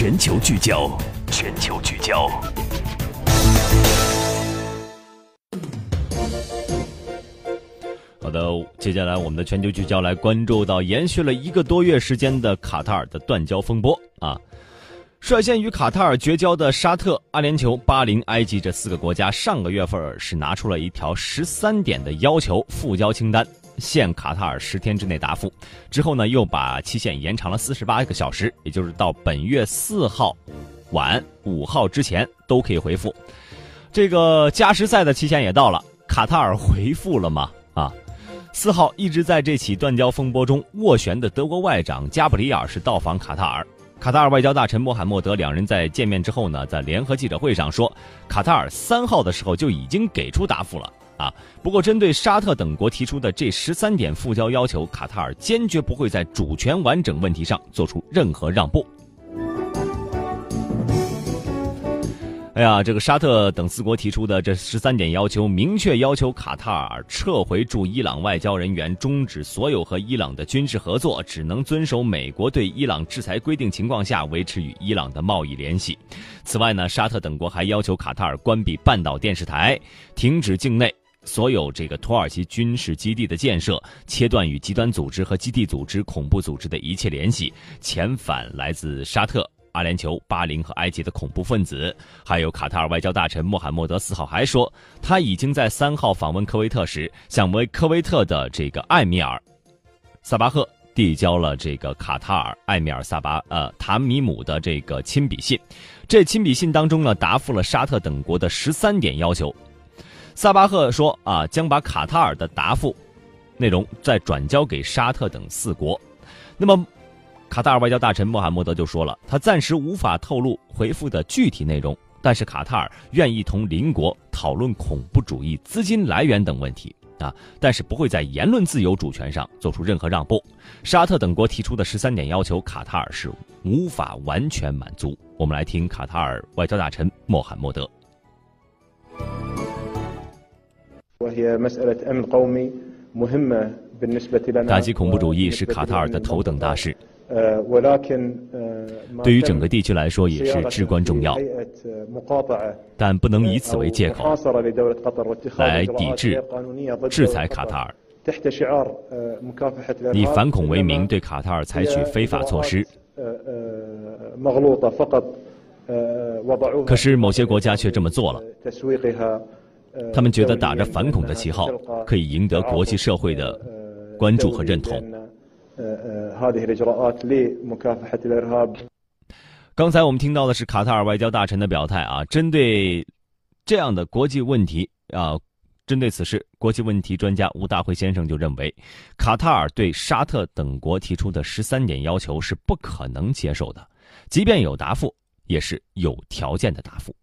全球聚焦，全球聚焦。好的，接下来我们的全球聚焦来关注到延续了一个多月时间的卡塔尔的断交风波啊。率先与卡塔尔绝交的沙特、阿联酋、巴林、埃及这四个国家，上个月份是拿出了一条十三点的要求复交清单，限卡塔尔十天之内答复。之后呢，又把期限延长了四十八个小时，也就是到本月四号晚五号之前都可以回复。这个加时赛的期限也到了，卡塔尔回复了吗？啊，四号一直在这起断交风波中斡旋的德国外长加布里尔是到访卡塔尔。卡塔尔外交大臣穆罕默德两人在见面之后呢，在联合记者会上说，卡塔尔三号的时候就已经给出答复了啊。不过，针对沙特等国提出的这十三点复交要求，卡塔尔坚决不会在主权完整问题上做出任何让步。哎呀，这个沙特等四国提出的这十三点要求，明确要求卡塔尔撤回驻伊朗外交人员，终止所有和伊朗的军事合作，只能遵守美国对伊朗制裁规定情况下维持与伊朗的贸易联系。此外呢，沙特等国还要求卡塔尔关闭半岛电视台，停止境内所有这个土耳其军事基地的建设，切断与极端组织和基地组织、恐怖组织的一切联系，遣返来自沙特。阿联酋、巴林和埃及的恐怖分子，还有卡塔尔外交大臣穆罕默德四号还说，他已经在三号访问科威特时，向为科威特的这个艾米尔萨巴赫递交了这个卡塔尔艾米尔萨巴呃塔米姆的这个亲笔信。这亲笔信当中呢，答复了沙特等国的十三点要求。萨巴赫说啊，将把卡塔尔的答复内容再转交给沙特等四国。那么。卡塔尔外交大臣穆罕默德就说了，他暂时无法透露回复的具体内容，但是卡塔尔愿意同邻国讨论恐怖主义资金来源等问题啊，但是不会在言论自由主权上做出任何让步。沙特等国提出的十三点要求，卡塔尔是无法完全满足。我们来听卡塔尔外交大臣穆罕默德。打击恐怖主义是卡塔尔的头等大事。对于整个地区来说也是至关重要，但不能以此为借口来抵制、制裁卡塔尔，以反恐为名对卡塔尔采取非法措施。可是某些国家却这么做了，他们觉得打着反恐的旗号可以赢得国际社会的关注和认同。刚才我们听到的是卡塔尔外交大臣的表态啊，针对这样的国际问题啊，针对此事，国际问题专家吴大辉先生就认为，卡塔尔对沙特等国提出的十三点要求是不可能接受的，即便有答复，也是有条件的答复。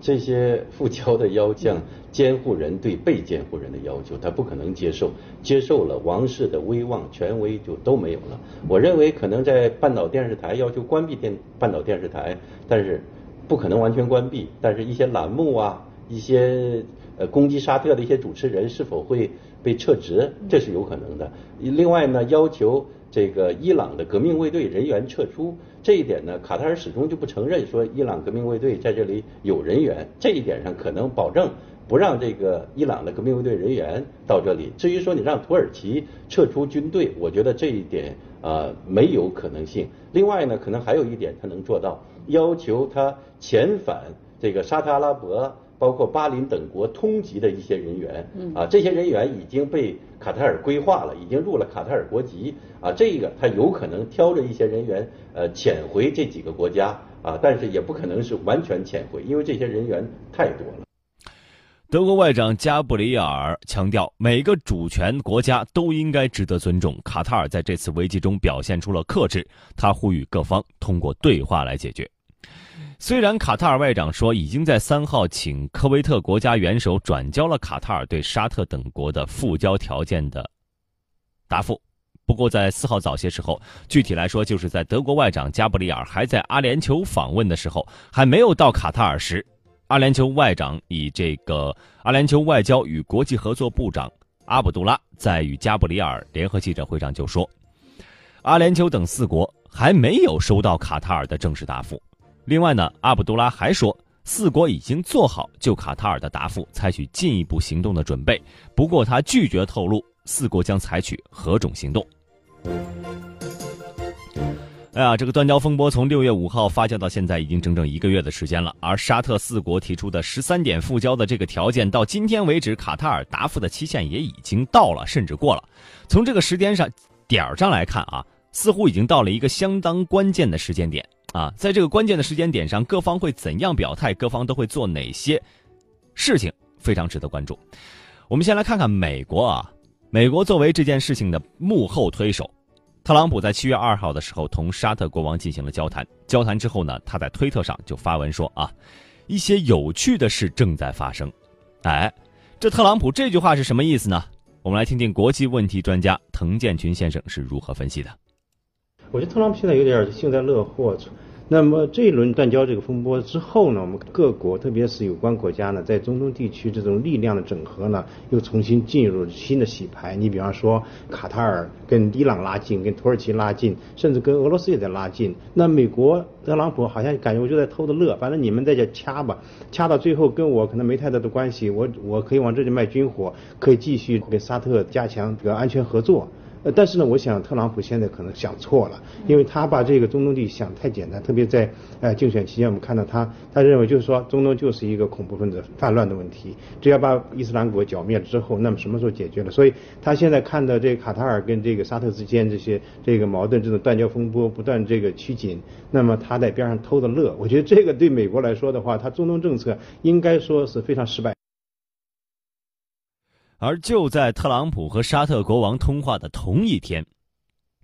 这些复交的要将，监护人对被监护人的要求，他不可能接受。接受了，王室的威望、权威就都没有了。我认为，可能在半岛电视台要求关闭电半岛电视台，但是不可能完全关闭。但是一些栏目啊，一些呃攻击沙特的一些主持人是否会被撤职，这是有可能的。另外呢，要求。这个伊朗的革命卫队人员撤出这一点呢，卡塔尔始终就不承认说伊朗革命卫队在这里有人员，这一点上可能保证不让这个伊朗的革命卫队人员到这里。至于说你让土耳其撤出军队，我觉得这一点啊没有可能性。另外呢，可能还有一点他能做到，要求他遣返这个沙特阿拉伯。包括巴林等国通缉的一些人员，啊，这些人员已经被卡塔尔规划了，已经入了卡塔尔国籍，啊，这个他有可能挑着一些人员，呃，潜回这几个国家，啊，但是也不可能是完全潜回，因为这些人员太多了。德国外长加布里尔强调，每个主权国家都应该值得尊重。卡塔尔在这次危机中表现出了克制，他呼吁各方通过对话来解决。虽然卡塔尔外长说已经在三号请科威特国家元首转交了卡塔尔对沙特等国的复交条件的答复，不过在四号早些时候，具体来说就是在德国外长加布里尔还在阿联酋访问的时候，还没有到卡塔尔时，阿联酋外长以这个阿联酋外交与国际合作部长阿卜杜拉在与加布里尔联合记者会上就说，阿联酋等四国。还没有收到卡塔尔的正式答复。另外呢，阿卜杜拉还说，四国已经做好就卡塔尔的答复采取进一步行动的准备，不过他拒绝透露四国将采取何种行动。哎呀，这个断交风波从六月五号发酵到现在，已经整整一个月的时间了。而沙特四国提出的十三点复交的这个条件，到今天为止，卡塔尔答复的期限也已经到了，甚至过了。从这个时间上点儿上来看啊，似乎已经到了一个相当关键的时间点啊。在这个关键的时间点上，各方会怎样表态？各方都会做哪些事情？非常值得关注。我们先来看看美国啊，美国作为这件事情的幕后推手。特朗普在七月二号的时候同沙特国王进行了交谈。交谈之后呢，他在推特上就发文说：“啊，一些有趣的事正在发生。”哎，这特朗普这句话是什么意思呢？我们来听听国际问题专家滕建群先生是如何分析的。我觉得特朗普现在有点幸灾乐祸。那么这一轮断交这个风波之后呢，我们各国特别是有关国家呢，在中东地区这种力量的整合呢，又重新进入新的洗牌。你比方说，卡塔尔跟伊朗拉近，跟土耳其拉近，甚至跟俄罗斯也在拉近。那美国特朗普好像感觉我就在偷着乐，反正你们在这掐吧，掐到最后跟我可能没太大的关系，我我可以往这里卖军火，可以继续跟沙特加强这个安全合作。但是呢，我想特朗普现在可能想错了，因为他把这个中东地想太简单，特别在呃竞选期间，我们看到他他认为就是说中东就是一个恐怖分子泛乱的问题，只要把伊斯兰国剿灭了之后，那么什么时候解决了？所以他现在看到这个卡塔尔跟这个沙特之间这些这个矛盾，这种断交风波不断这个趋紧，那么他在边上偷着乐。我觉得这个对美国来说的话，他中东政策应该说是非常失败。而就在特朗普和沙特国王通话的同一天，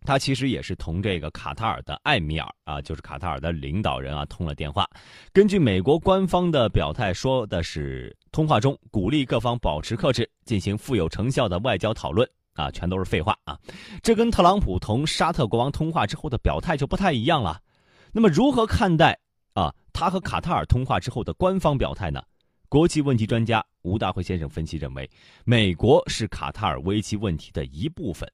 他其实也是同这个卡塔尔的艾米尔啊，就是卡塔尔的领导人啊通了电话。根据美国官方的表态，说的是通话中鼓励各方保持克制，进行富有成效的外交讨论啊，全都是废话啊。这跟特朗普同沙特国王通话之后的表态就不太一样了。那么如何看待啊他和卡塔尔通话之后的官方表态呢？国际问题专家吴大辉先生分析认为，美国是卡塔尔危机问题的一部分，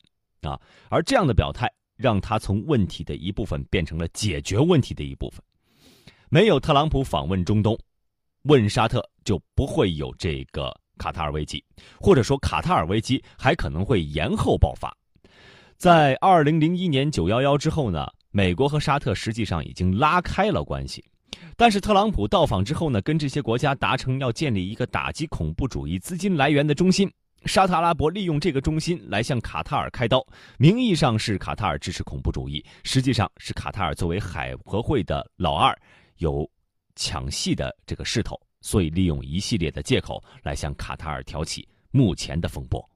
啊，而这样的表态让他从问题的一部分变成了解决问题的一部分。没有特朗普访问中东，问沙特就不会有这个卡塔尔危机，或者说卡塔尔危机还可能会延后爆发。在二零零一年九幺幺之后呢，美国和沙特实际上已经拉开了关系。但是特朗普到访之后呢，跟这些国家达成要建立一个打击恐怖主义资金来源的中心。沙特阿拉伯利用这个中心来向卡塔尔开刀，名义上是卡塔尔支持恐怖主义，实际上是卡塔尔作为海合会的老二，有抢戏的这个势头，所以利用一系列的借口来向卡塔尔挑起目前的风波。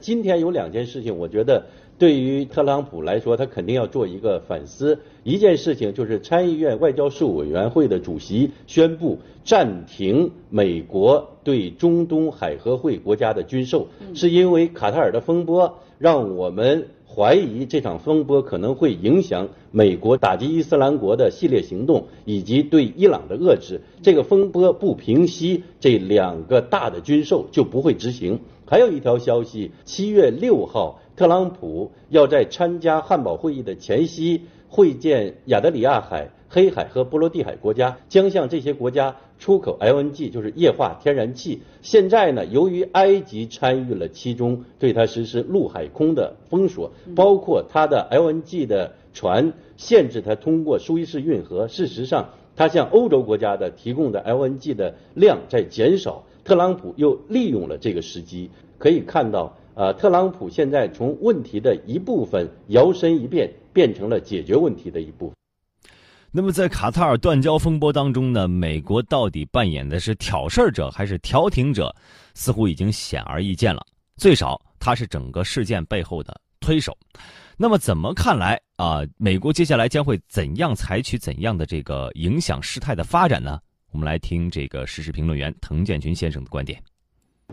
今天有两件事情，我觉得对于特朗普来说，他肯定要做一个反思。一件事情就是参议院外交事务委员会的主席宣布暂停美国对中东海合会国家的军售，是因为卡塔尔的风波让我们。怀疑这场风波可能会影响美国打击伊斯兰国的系列行动，以及对伊朗的遏制。这个风波不平息，这两个大的军售就不会执行。还有一条消息，七月六号，特朗普要在参加汉堡会议的前夕会见亚得里亚海。黑海和波罗的海国家将向这些国家出口 LNG，就是液化天然气。现在呢，由于埃及参与了其中，对它实施陆海空的封锁，包括它的 LNG 的船限制它通过苏伊士运河。事实上，它向欧洲国家的提供的 LNG 的量在减少。特朗普又利用了这个时机，可以看到，呃，特朗普现在从问题的一部分摇身一变，变成了解决问题的一部分。那么，在卡塔尔断交风波当中呢，美国到底扮演的是挑事儿者还是调停者，似乎已经显而易见了。最少，他是整个事件背后的推手。那么，怎么看来啊？美国接下来将会怎样采取怎样的这个影响事态的发展呢？我们来听这个时事评论员滕建群先生的观点。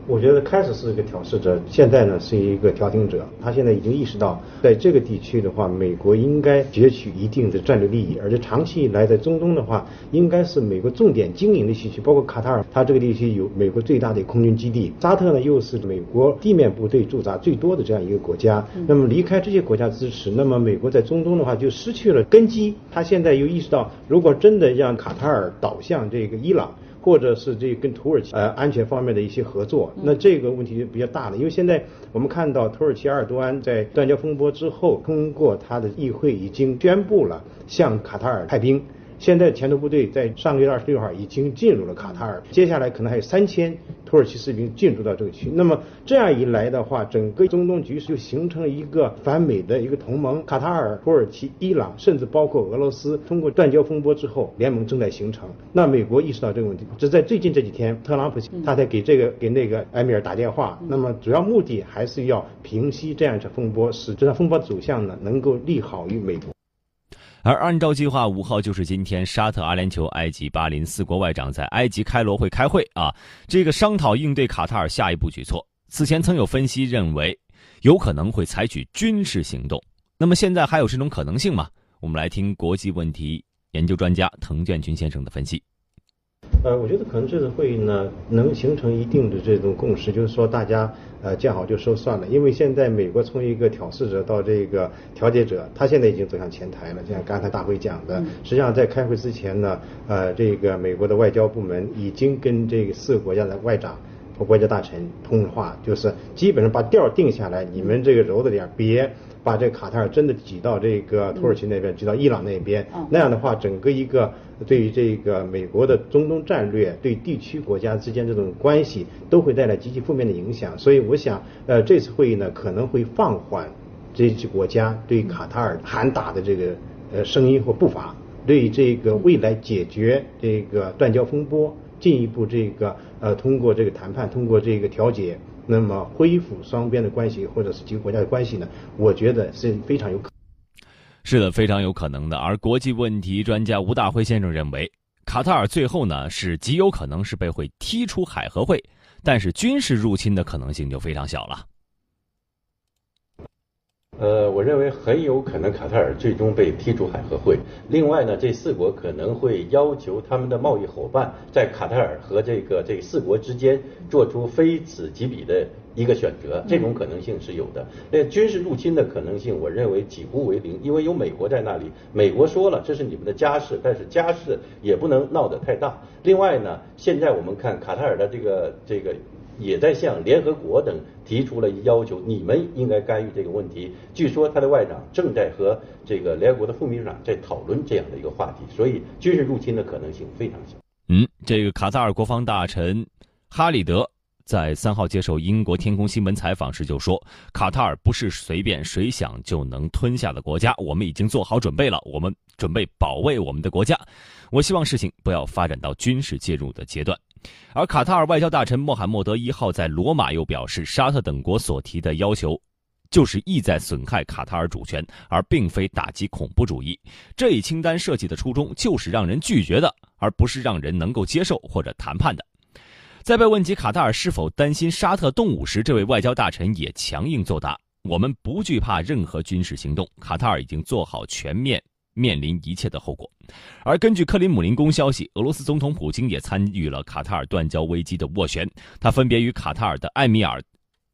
我觉得开始是一个挑事者，现在呢是一个调停者。他现在已经意识到，在这个地区的话，美国应该攫取一定的战略利益，而且长期以来在中东的话，应该是美国重点经营的地区，包括卡塔尔，它这个地区有美国最大的空军基地，沙特呢又是美国地面部队驻扎最多的这样一个国家。那么离开这些国家支持，那么美国在中东的话就失去了根基。他现在又意识到，如果真的让卡塔尔倒向这个伊朗。或者是这跟土耳其呃安全方面的一些合作，那这个问题就比较大了。因为现在我们看到土耳其埃尔多安在断交风波之后，通过他的议会已经宣布了向卡塔尔派兵。现在前头部队在上个月二十六号已经进入了卡塔尔，接下来可能还有三千土耳其士兵进入到这个区。那么这样一来的话，整个中东局势就形成了一个反美的一个同盟。卡塔尔、土耳其、伊朗，甚至包括俄罗斯，通过断交风波之后，联盟正在形成。那美国意识到这个问题，只在最近这几天，特朗普他才给这个给那个埃米尔打电话。那么主要目的还是要平息这样一场风波，使这场风波走向呢能够利好于美国。而按照计划，五号就是今天，沙特、阿联酋、埃及、巴林四国外长在埃及开罗会开会啊，这个商讨应对卡塔尔下一步举措。此前曾有分析认为，有可能会采取军事行动。那么现在还有这种可能性吗？我们来听国际问题研究专家滕建军先生的分析。呃，我觉得可能这次会议呢，能形成一定的这种共识，就是说大家呃见好就收算了。因为现在美国从一个挑事者到这个调解者，他现在已经走向前台了。就像刚才大会讲的，实际上在开会之前呢，呃，这个美国的外交部门已经跟这个四个国家的外长和国家大臣通了话，就是基本上把调定下来，你们这个柔着点，别。把这个卡塔尔真的挤到这个土耳其那边，挤到伊朗那边，那样的话，整个一个对于这个美国的中东战略，对地区国家之间这种关系，都会带来极其负面的影响。所以，我想，呃，这次会议呢，可能会放缓这些国家对卡塔尔喊打的这个呃声音或步伐，对于这个未来解决这个断交风波，进一步这个呃通过这个谈判，通过这个调解。那么恢复双边的关系，或者是几个国家的关系呢？我觉得是非常有可。是的，非常有可能的。而国际问题专家吴大辉先生认为，卡塔尔最后呢是极有可能是被会踢出海合会，但是军事入侵的可能性就非常小了。呃，我认为很有可能卡塔尔最终被踢出海合会。另外呢，这四国可能会要求他们的贸易伙伴在卡塔尔和这个这四国之间做出非此即彼的一个选择，这种可能性是有的。那军事入侵的可能性，我认为几乎为零，因为有美国在那里。美国说了，这是你们的家事，但是家事也不能闹得太大。另外呢，现在我们看卡塔尔的这个这个。也在向联合国等提出了要求，你们应该干预这个问题。据说他的外长正在和这个联合国的副秘书长在讨论这样的一个话题，所以军事入侵的可能性非常小。嗯，这个卡塔尔国防大臣哈里德在三号接受英国天空新闻采访时就说：“卡塔尔不是随便谁想就能吞下的国家，我们已经做好准备了，我们准备保卫我们的国家。我希望事情不要发展到军事介入的阶段。”而卡塔尔外交大臣穆罕默德一号在罗马又表示，沙特等国所提的要求，就是意在损害卡塔尔主权，而并非打击恐怖主义。这一清单设计的初衷就是让人拒绝的，而不是让人能够接受或者谈判的。在被问及卡塔尔是否担心沙特动武时，这位外交大臣也强硬作答：“我们不惧怕任何军事行动，卡塔尔已经做好全面。”面临一切的后果，而根据克林姆林宫消息，俄罗斯总统普京也参与了卡塔尔断交危机的斡旋。他分别与卡塔尔的艾米尔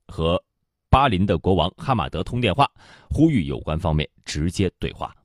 和巴林的国王哈马德通电话，呼吁有关方面直接对话。